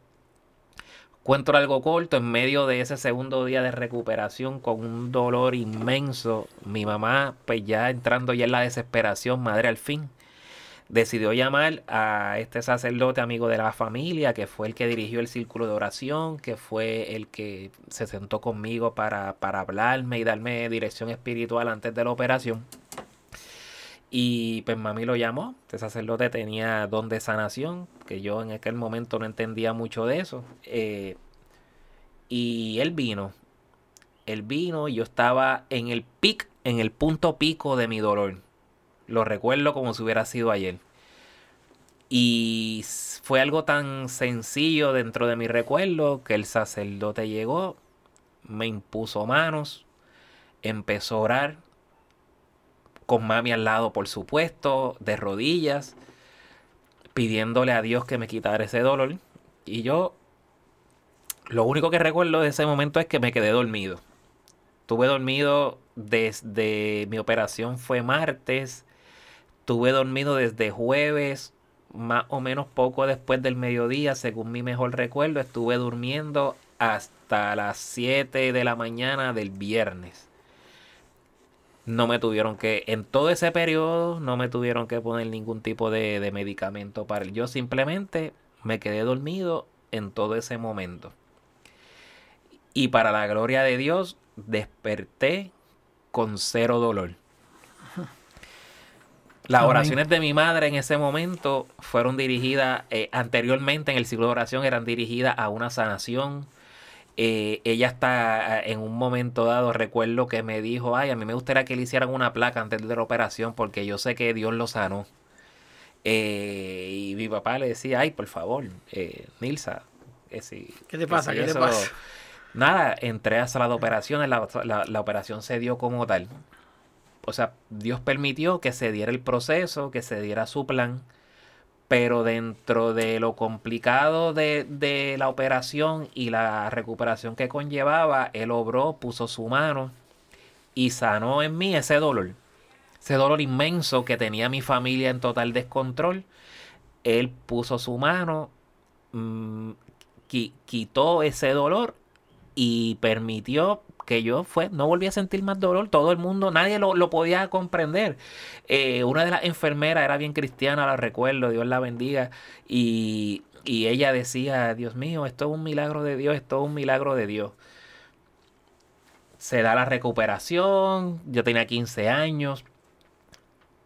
Cuento algo corto, en medio de ese segundo día de recuperación con un dolor inmenso, mi mamá, pues ya entrando ya en la desesperación, madre al fin, decidió llamar a este sacerdote amigo de la familia, que fue el que dirigió el círculo de oración, que fue el que se sentó conmigo para, para hablarme y darme dirección espiritual antes de la operación. Y pues mami lo llamó, este sacerdote tenía don de sanación, que yo en aquel momento no entendía mucho de eso. Eh, y él vino, él vino y yo estaba en el pic, en el punto pico de mi dolor lo recuerdo como si hubiera sido ayer. Y fue algo tan sencillo dentro de mi recuerdo que el sacerdote llegó, me impuso manos, empezó a orar, con mami al lado, por supuesto, de rodillas, pidiéndole a Dios que me quitara ese dolor. Y yo, lo único que recuerdo de ese momento es que me quedé dormido. Estuve dormido desde mi operación fue martes. Estuve dormido desde jueves, más o menos poco después del mediodía, según mi mejor recuerdo. Estuve durmiendo hasta las 7 de la mañana del viernes. No me tuvieron que, en todo ese periodo, no me tuvieron que poner ningún tipo de, de medicamento para el. Yo simplemente me quedé dormido en todo ese momento. Y para la gloria de Dios, desperté con cero dolor. Las oraciones de mi madre en ese momento fueron dirigidas, eh, anteriormente en el ciclo de oración eran dirigidas a una sanación. Eh, ella está eh, en un momento dado, recuerdo que me dijo, ay, a mí me gustaría que le hicieran una placa antes de la operación porque yo sé que Dios lo sanó. Eh, y mi papá le decía, ay, por favor, eh, Nilsa, si- ¿Qué te que pasa? si ¿Qué te pasa? Nada, entré a sala de operaciones, la, la- la operación se dio como tal. O sea, Dios permitió que se diera el proceso, que se diera su plan, pero dentro de lo complicado de, de la operación y la recuperación que conllevaba, Él obró, puso su mano y sanó en mí ese dolor. Ese dolor inmenso que tenía mi familia en total descontrol. Él puso su mano, mm, qui- quitó ese dolor y permitió que yo fue, no volví a sentir más dolor. Todo el mundo, nadie lo, lo podía comprender. Eh, una de las enfermeras era bien cristiana, la recuerdo, Dios la bendiga. Y, y ella decía, Dios mío, esto es un milagro de Dios, esto es un milagro de Dios. Se da la recuperación, yo tenía 15 años,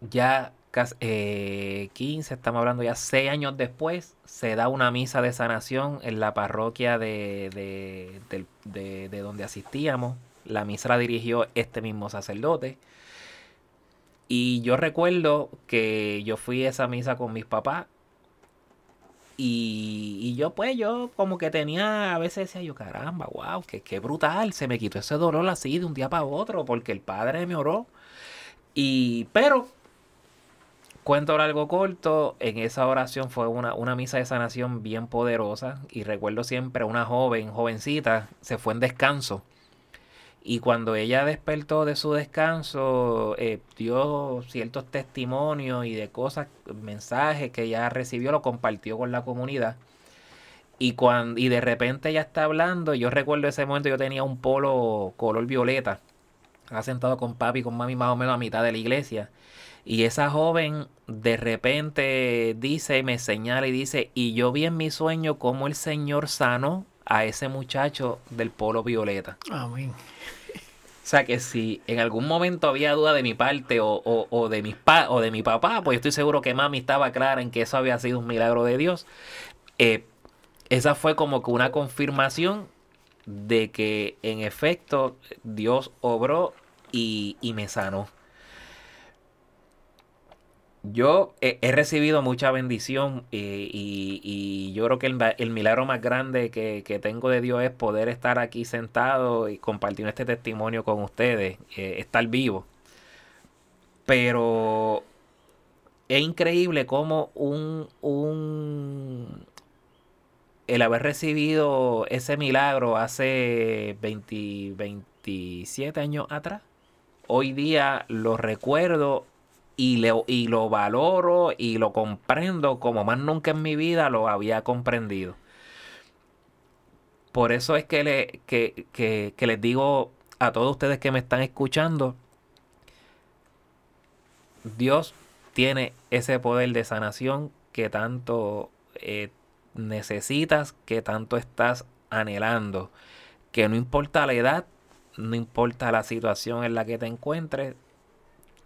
ya casi, eh, 15, estamos hablando ya 6 años después, se da una misa de sanación en la parroquia de, de, de- de donde asistíamos. La misa la dirigió este mismo sacerdote. Y yo recuerdo que yo fui a esa misa con mis papás. Y, y yo pues yo como que tenía, a veces decía yo, caramba, wow, qué, qué brutal, se me quitó ese dolor así de un día para otro porque el padre me oró. Y, pero Cuento algo corto, en esa oración fue una, una misa de sanación bien poderosa. Y recuerdo siempre una joven, jovencita, se fue en descanso. Y cuando ella despertó de su descanso eh, dio ciertos testimonios y de cosas, mensajes que ella recibió, lo compartió con la comunidad. Y, cuando, y de repente ella está hablando, yo recuerdo ese momento yo tenía un polo color violeta, sentado con papi y con mami más o menos a mitad de la iglesia. Y esa joven de repente dice, me señala y dice, y yo vi en mi sueño cómo el Señor sanó a ese muchacho del polo violeta. Amén. O sea que si en algún momento había duda de mi parte o, o- o de mis pa- o de mi papá, pues yo estoy seguro que mami estaba clara en que eso había sido un milagro de Dios. Eh, esa fue como que una confirmación de que en efecto Dios obró y, y me sanó. Yo he, recibido mucha bendición eh, y, y yo creo que el, milagro más grande que, que tengo de Dios es poder estar aquí sentado y compartir este testimonio con ustedes, eh, estar vivo. Pero es increíble cómo un, un, el haber recibido ese milagro hace 20, 27 años atrás, hoy día lo recuerdo y, le- y lo valoro y lo comprendo como más nunca en mi vida lo había comprendido. Por eso es que, le, que, que- que les digo a todos ustedes que me están escuchando, Dios tiene ese poder de sanación que tanto eh, necesitas, que tanto estás anhelando, que no importa la edad, no importa la situación en la que te encuentres,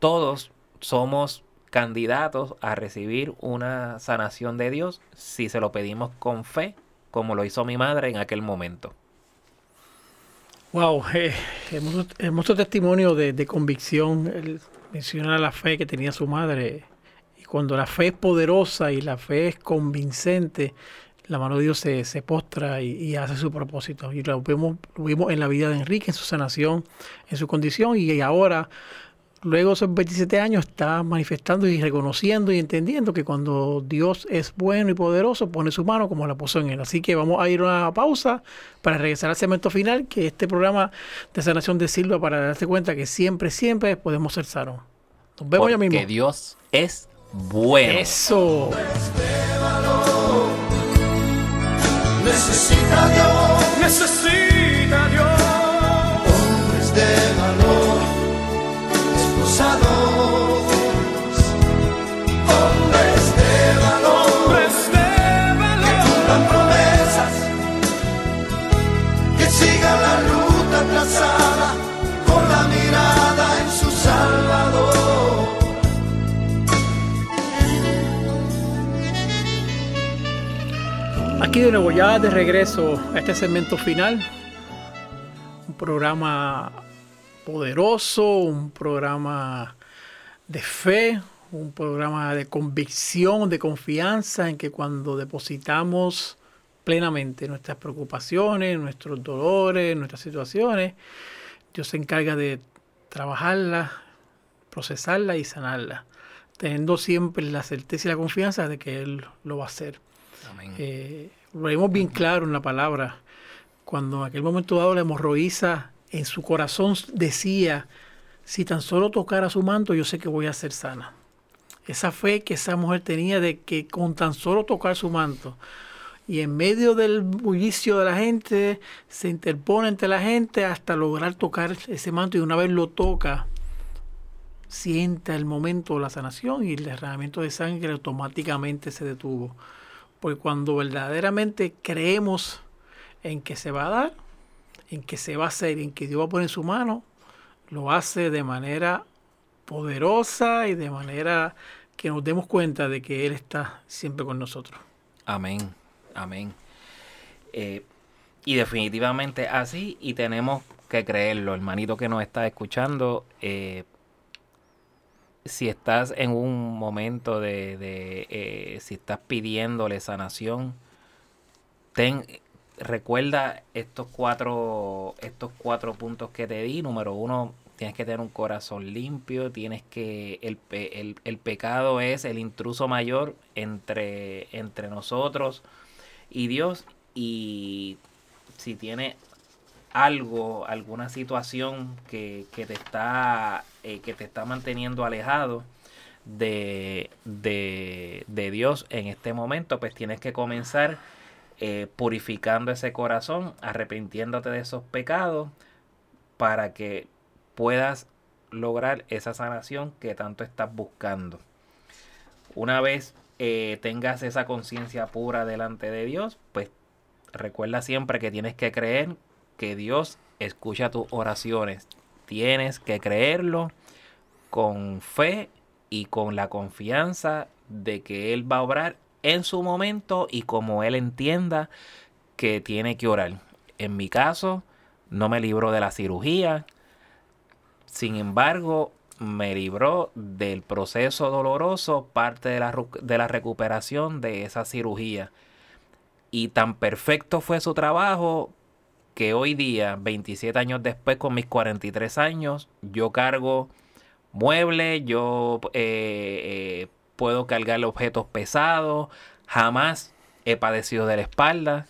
todos somos candidatos a recibir una sanación de Dios si se lo pedimos con fe, como lo hizo mi madre en aquel momento. Wow, eh, hermoso, hermoso testimonio de, de convicción. Él menciona la fe que tenía su madre y cuando la fe es poderosa y la fe es convincente, la mano de Dios se, se postra y, y hace su propósito. Y lo vimos, lo vimos en la vida de Enrique, en su sanación, en su condición, y ahora luego de esos 27 años está manifestando y reconociendo y entendiendo que cuando Dios es bueno y poderoso, pone su mano como la puso en él. Así que vamos a ir a una pausa para regresar al segmento final, que este programa de sanación de Silva, para darse cuenta que siempre, siempre podemos ser sanos. Nos vemos ya mismo. Porque Dios es bueno. Eso. Necesita Dios Necesita Aquí de nuevo, ya de regreso a este segmento final. Un programa poderoso, un programa de fe, un programa de convicción, de confianza en que cuando depositamos plenamente nuestras preocupaciones, nuestros dolores, nuestras situaciones, Dios se encarga de trabajarlas, procesarlas y sanarlas, teniendo siempre la certeza y la confianza de que Él lo va a hacer. Amén. Eh, lo vemos bien claro en la palabra. Cuando en aquel momento dado la hemorroísa en su corazón decía, si tan solo tocara su manto, yo sé que voy a ser sana. Esa fe que esa mujer tenía de que con tan solo tocar su manto, y en medio del bullicio de la gente, se interpone entre la gente hasta lograr tocar ese manto y una vez lo toca, sienta el momento de la sanación y el derramamiento de sangre automáticamente se detuvo. Porque cuando verdaderamente creemos en que se va a dar, en que se va a hacer, en que Dios va a poner su mano, lo hace de manera poderosa y de manera que nos demos cuenta de que Él está siempre con nosotros. Amén, amén. Eh, y definitivamente así, y tenemos que creerlo, hermanito que nos está escuchando. eh, si estás en un momento de, de, eh, si estás pidiéndole sanación, ten, recuerda estos cuatro, estos cuatro puntos que te di. Número uno, tienes que tener un corazón limpio, tienes que, el, el- el pecado es el intruso mayor entre, entre nosotros y Dios. Y si tiene algo, alguna situación que, que te está eh, que te está manteniendo alejado de, de, de Dios en este momento, pues tienes que comenzar eh, purificando ese corazón, arrepintiéndote de esos pecados, para que puedas lograr esa sanación que tanto estás buscando. Una vez eh, tengas esa conciencia pura delante de Dios, pues recuerda siempre que tienes que creer que Dios escucha tus oraciones. Tienes que creerlo con fe y con la confianza de que Él va a obrar en su momento y como Él entienda que tiene que orar. En mi caso, no me libró de la cirugía. Sin embargo, me libró del proceso doloroso, parte de la, de la recuperación de esa cirugía. Y tan perfecto fue su trabajo que hoy día, 27 años después, con mis 43 años, yo cargo muebles, yo eh, eh, puedo cargar objetos pesados, jamás he padecido de la espalda.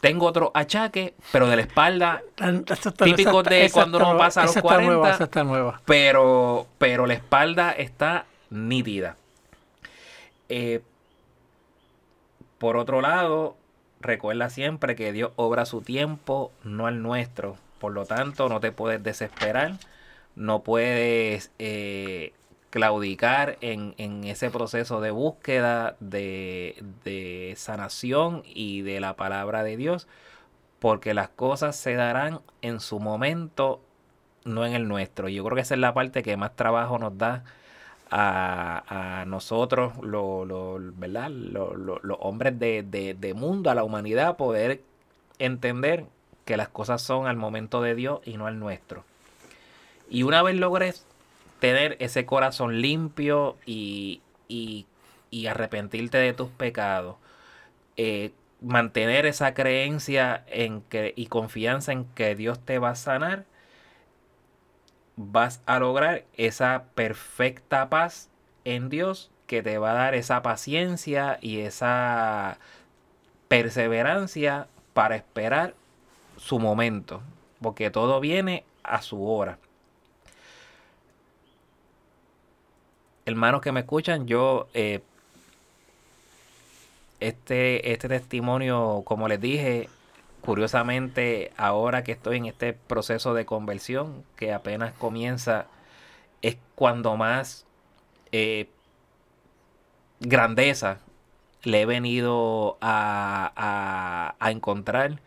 Tengo otro achaque, pero de la espalda, está- Típico de esa cuando uno pasa a los esa está nueva, 40. esa está nueva. pero, pero la espalda está nítida. Eh, por otro lado, recuerda siempre que Dios obra su tiempo, no al nuestro. Por lo tanto, no te puedes desesperar, no puedes eh, claudicar en, en ese proceso de búsqueda de, de sanación y de la palabra de Dios, porque las cosas se darán en su momento, no en el nuestro. Yo creo que esa es la parte que más trabajo nos da a, nosotros, lo- ¿verdad? Lo- lo- los hombres de, de- mundo, a la humanidad, poder entender que las cosas son al momento de Dios y no al nuestro. Y una vez logres tener ese corazón limpio y, y, y arrepentirte de tus pecados, eh, mantener esa creencia en que, y confianza en que Dios te va a sanar, vas a lograr esa perfecta paz en Dios que te va a dar esa paciencia y esa perseverancia para esperar su momento, porque todo viene a su hora. Hermanos que me escuchan, yo eh, este, este testimonio, como les dije, curiosamente, ahora que estoy en este proceso de conversión, que apenas comienza, es cuando más eh, grandeza le he venido a, a, encontrar,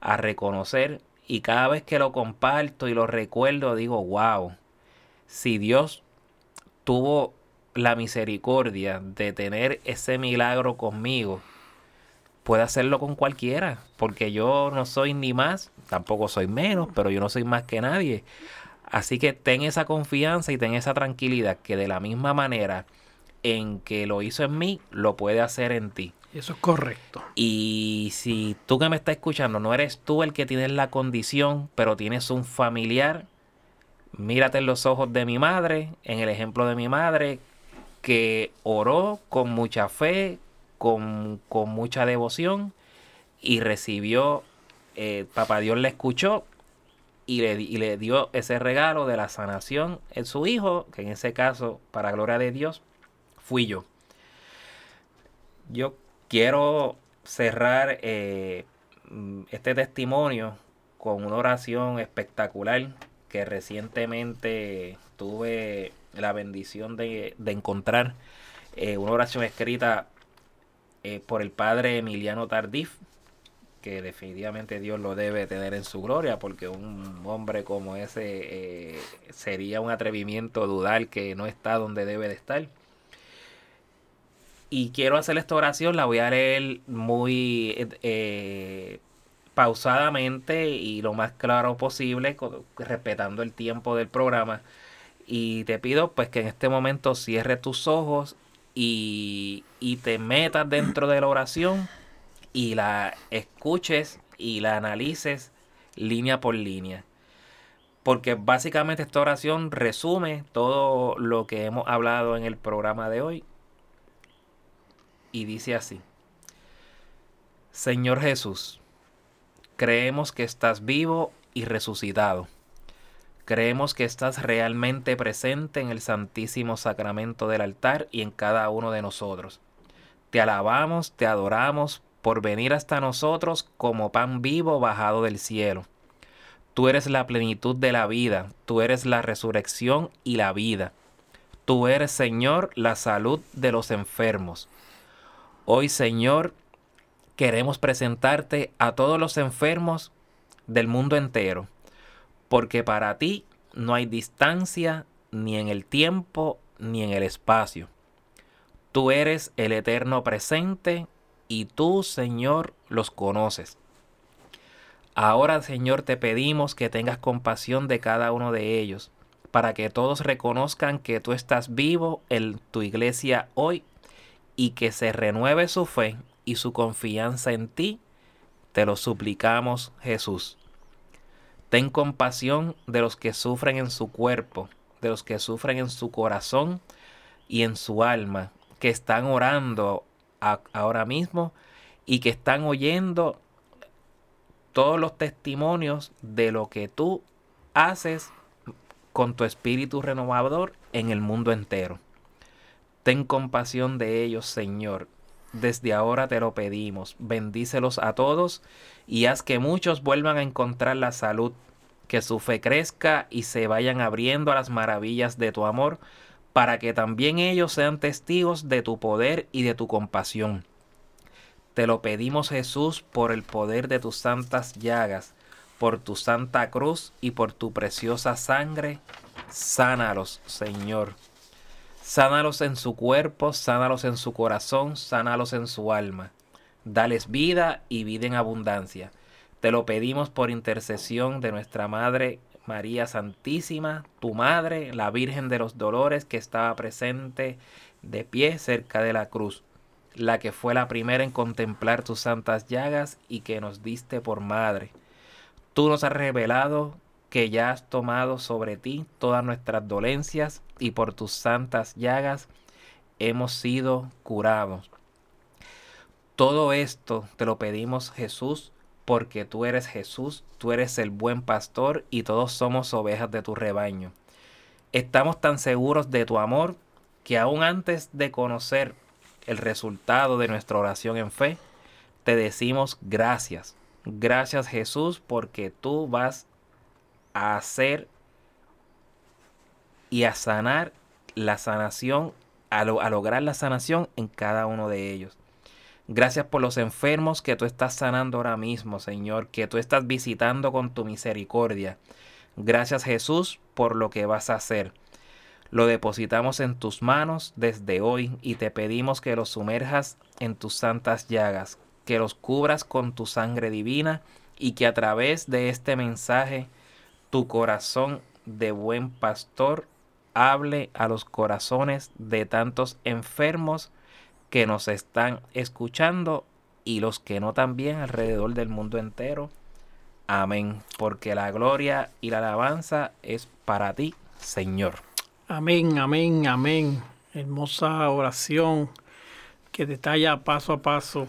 a reconocer, y cada vez que lo comparto y lo recuerdo, digo, wow, si Dios tuvo la misericordia de tener ese milagro conmigo, puede hacerlo con cualquiera, porque yo no soy ni más, tampoco soy menos, pero yo no soy más que nadie. Así que ten esa confianza y ten esa tranquilidad que de la misma manera en que lo hizo en mí, lo puede hacer en ti. Eso es correcto. Y si tú que me estás escuchando no eres tú el que tienes la condición, pero tienes un familiar, mírate en los ojos de mi madre, en el ejemplo de mi madre, que oró con mucha fe, con, mucha devoción y recibió, eh, Papá Dios le escuchó y le, y le dio ese regalo de la sanación en su hijo, que en ese caso, para gloria de Dios, fui yo. Yo quiero cerrar eh, este testimonio con una oración espectacular que recientemente tuve la bendición de, encontrar eh, una oración escrita eh, por el padre Emiliano Tardif, que definitivamente Dios lo debe tener en su gloria, porque un hombre como ese eh, sería un atrevimiento dudar que no está donde debe de estar. Y quiero hacer esta oración, la voy a leer muy pausadamente y lo más claro posible, respetando el tiempo del programa y te pido pues que en este momento cierres tus ojos y, te metas dentro de la oración y la escuches y la analices línea por línea. Porque básicamente esta oración resume todo lo que hemos hablado en el programa de hoy. Y dice así. Señor Jesús, creemos que estás vivo y resucitado Creemos que estás realmente presente en el Santísimo Sacramento del altar y en cada uno de nosotros. Te alabamos, te adoramos por venir hasta nosotros como pan vivo bajado del cielo. Tú eres la plenitud de la vida, tú eres la resurrección y la vida. Tú eres, Señor, la salud de los enfermos. Hoy, Señor, queremos presentarte a todos los enfermos del mundo entero porque para ti no hay distancia ni en el tiempo ni en el espacio. Tú eres el eterno presente y tú, Señor, los conoces. Ahora, Señor, te pedimos que tengas compasión de cada uno de ellos, para que todos reconozcan que tú estás vivo en tu iglesia hoy y que se renueve su fe y su confianza en ti. Te lo suplicamos, Jesús. Ten compasión de los que sufren en su cuerpo, de los que sufren en su corazón y en su alma, que están orando ahora mismo y que están oyendo todos los testimonios de lo que tú haces con tu espíritu renovador en el mundo entero. Ten compasión de ellos, Señor. Desde ahora te lo pedimos. Bendícelos a todos y haz que muchos vuelvan a encontrar la salud, que su fe crezca y se vayan abriendo a las maravillas de tu amor, para que también ellos sean testigos de tu poder y de tu compasión. Te lo pedimos Jesús por el poder de tus santas llagas, por tu santa cruz y por tu preciosa sangre. Sánalos, Señor. Sánalos en su cuerpo, sánalos en su corazón, sánalos en su alma. Dales vida y vida en abundancia. Te lo pedimos por intercesión de nuestra Madre María Santísima, tu Madre, la Virgen de los Dolores que estaba presente de pie cerca de la cruz, la que fue la primera en contemplar tus santas llagas y que nos diste por madre. Tú nos has revelado que ya has tomado sobre ti todas nuestras dolencias y por tus santas llagas hemos sido curados. Todo esto te lo pedimos Jesús porque tú eres Jesús, tú eres el buen pastor y todos somos ovejas de tu rebaño. Estamos tan seguros de tu amor que aún antes de conocer el resultado de nuestra oración en fe, te decimos gracias. Gracias Jesús porque tú vas a hacer y a sanar la sanación, a, a lograr la sanación en cada uno de ellos. Gracias por los enfermos que tú estás sanando ahora mismo, Señor, que tú estás visitando con tu misericordia. Gracias Jesús por lo que vas a hacer. Lo depositamos en tus manos desde hoy y te pedimos que los sumerjas en tus santas llagas, que los cubras con tu sangre divina y que a través de este mensaje tu corazón de buen pastor hable a los corazones de tantos enfermos que nos están escuchando y los que no también alrededor del mundo entero. Amén. Porque la gloria y la alabanza es para ti, Señor. Amén, amén, amén. Hermosa oración que detalla paso a paso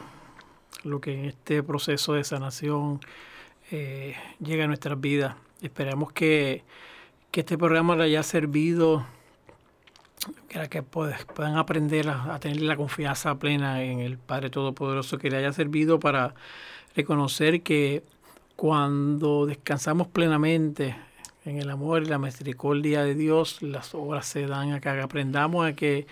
lo que en este proceso de sanación eh, llega a nuestras vidas. Esperamos que, que este programa le haya servido que puedan aprender a, tener la confianza plena en el Padre Todopoderoso, que le haya servido para reconocer que cuando descansamos plenamente en el amor y la misericordia de Dios, las obras se dan a que aprendamos a que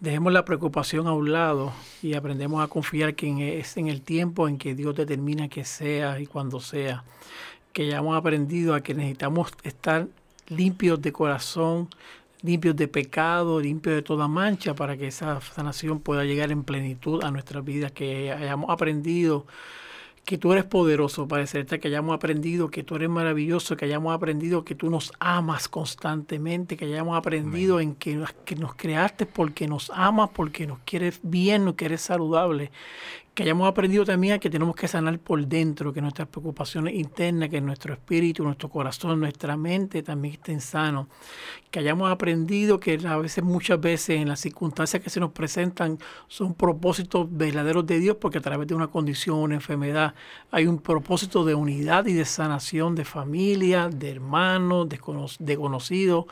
dejemos la preocupación a un lado y aprendemos a confiar que es en el tiempo en que Dios determina que sea y cuando sea. Que ya hemos aprendido a que necesitamos estar limpios de corazón, limpios de pecado, limpios de toda mancha, para que esa sanación pueda llegar en plenitud a nuestras vidas, que hayamos aprendido que tú eres poderoso, para decirte que hayamos aprendido que tú eres maravilloso, que hayamos aprendido que tú nos amas constantemente, que hayamos aprendido en que, que nos creaste porque nos amas, porque nos quieres bien, nos quieres saludable, que hayamos aprendido también que tenemos que sanar por dentro, que nuestras preocupaciones internas, que nuestro espíritu, nuestro corazón, nuestra mente también estén sanos, que hayamos aprendido que a veces, muchas veces en las circunstancias que se nos presentan son propósitos verdaderos de Dios, porque a través de una condición, una enfermedad, hay un propósito de unidad y de sanación de familia, de hermanos, de conocidos,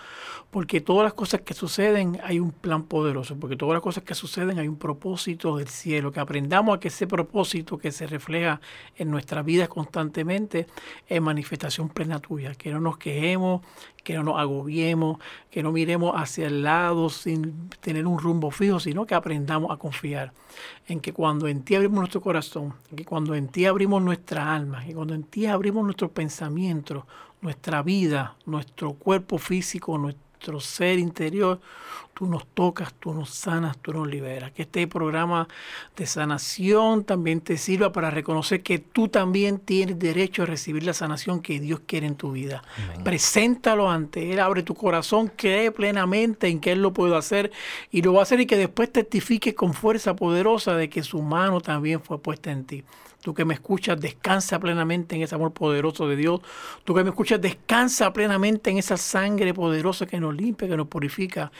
porque todas las cosas que suceden hay un plan poderoso, porque todas las cosas que suceden hay un propósito del cielo, que aprendamos a que ese propósito que se refleja en nuestra vida constantemente es manifestación plena tuya, que no nos quejemos, que no nos agobiemos, que no miremos hacia el lado sin tener un rumbo fijo, sino que aprendamos a confiar en que cuando en ti abrimos nuestro corazón, que cuando en ti abrimos nuestra alma, que cuando en ti abrimos nuestro pensamiento, nuestra vida, nuestro cuerpo físico, nuestro nuestro ser interior, tú nos tocas, tú nos sanas, tú nos liberas. Que este programa de sanación también te sirva para reconocer que tú también tienes derecho a recibir la sanación que Dios quiere en tu vida. Preséntalo ante Él, abre tu corazón, cree plenamente en que Él lo puede hacer y lo va a hacer y que después testifique con fuerza poderosa de que su mano también fue puesta en ti. Tú que me escuchas, descansa plenamente en ese amor poderoso de Dios. Tú que me escuchas, descansa plenamente en esa sangre poderosa que nos limpia, que nos purifica.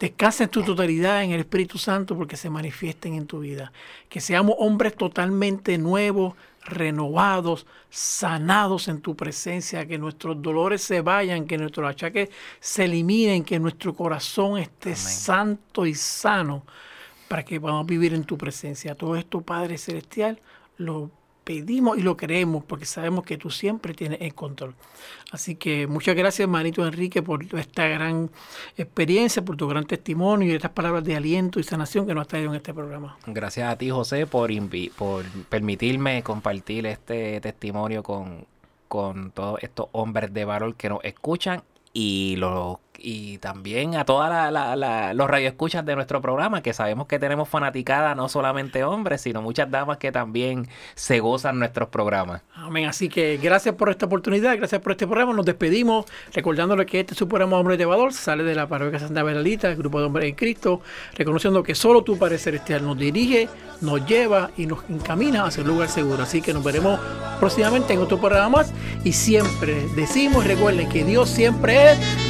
Descansa en tu totalidad en el Espíritu Santo porque se manifiesten en tu vida. Que seamos hombres totalmente nuevos, renovados, sanados en tu presencia, que nuestros dolores se vayan, que nuestros achaques se eliminen, que nuestro corazón esté santo y sano para que podamos vivir en tu presencia. Todo esto, Padre Celestial, lo pedimos y lo creemos porque sabemos que tú siempre tienes el control. Así que muchas gracias, manito Enrique, por esta gran experiencia, por tu gran testimonio y estas palabras de aliento y sanación que nos has traído en este programa. Gracias a ti, José, por, por permitirme compartir este testimonio con, con todos estos hombres de valor que nos escuchan y los y también a todos los radioescuchas de nuestro programa, que sabemos que tenemos fanaticada no solamente hombres, sino muchas damas que también se gozan nuestros programas. Amén. Así que gracias por esta oportunidad, gracias por este programa. Nos despedimos recordándole que este es su Hombre Llevador sale de la parroquia Santa Bernalita, el grupo de hombres en Cristo, reconociendo que solo tu parecer celestial nos dirige, nos lleva y nos encamina hacia el lugar seguro. Así que nos veremos próximamente en otro programa más y siempre decimos, recuerden que Dios siempre es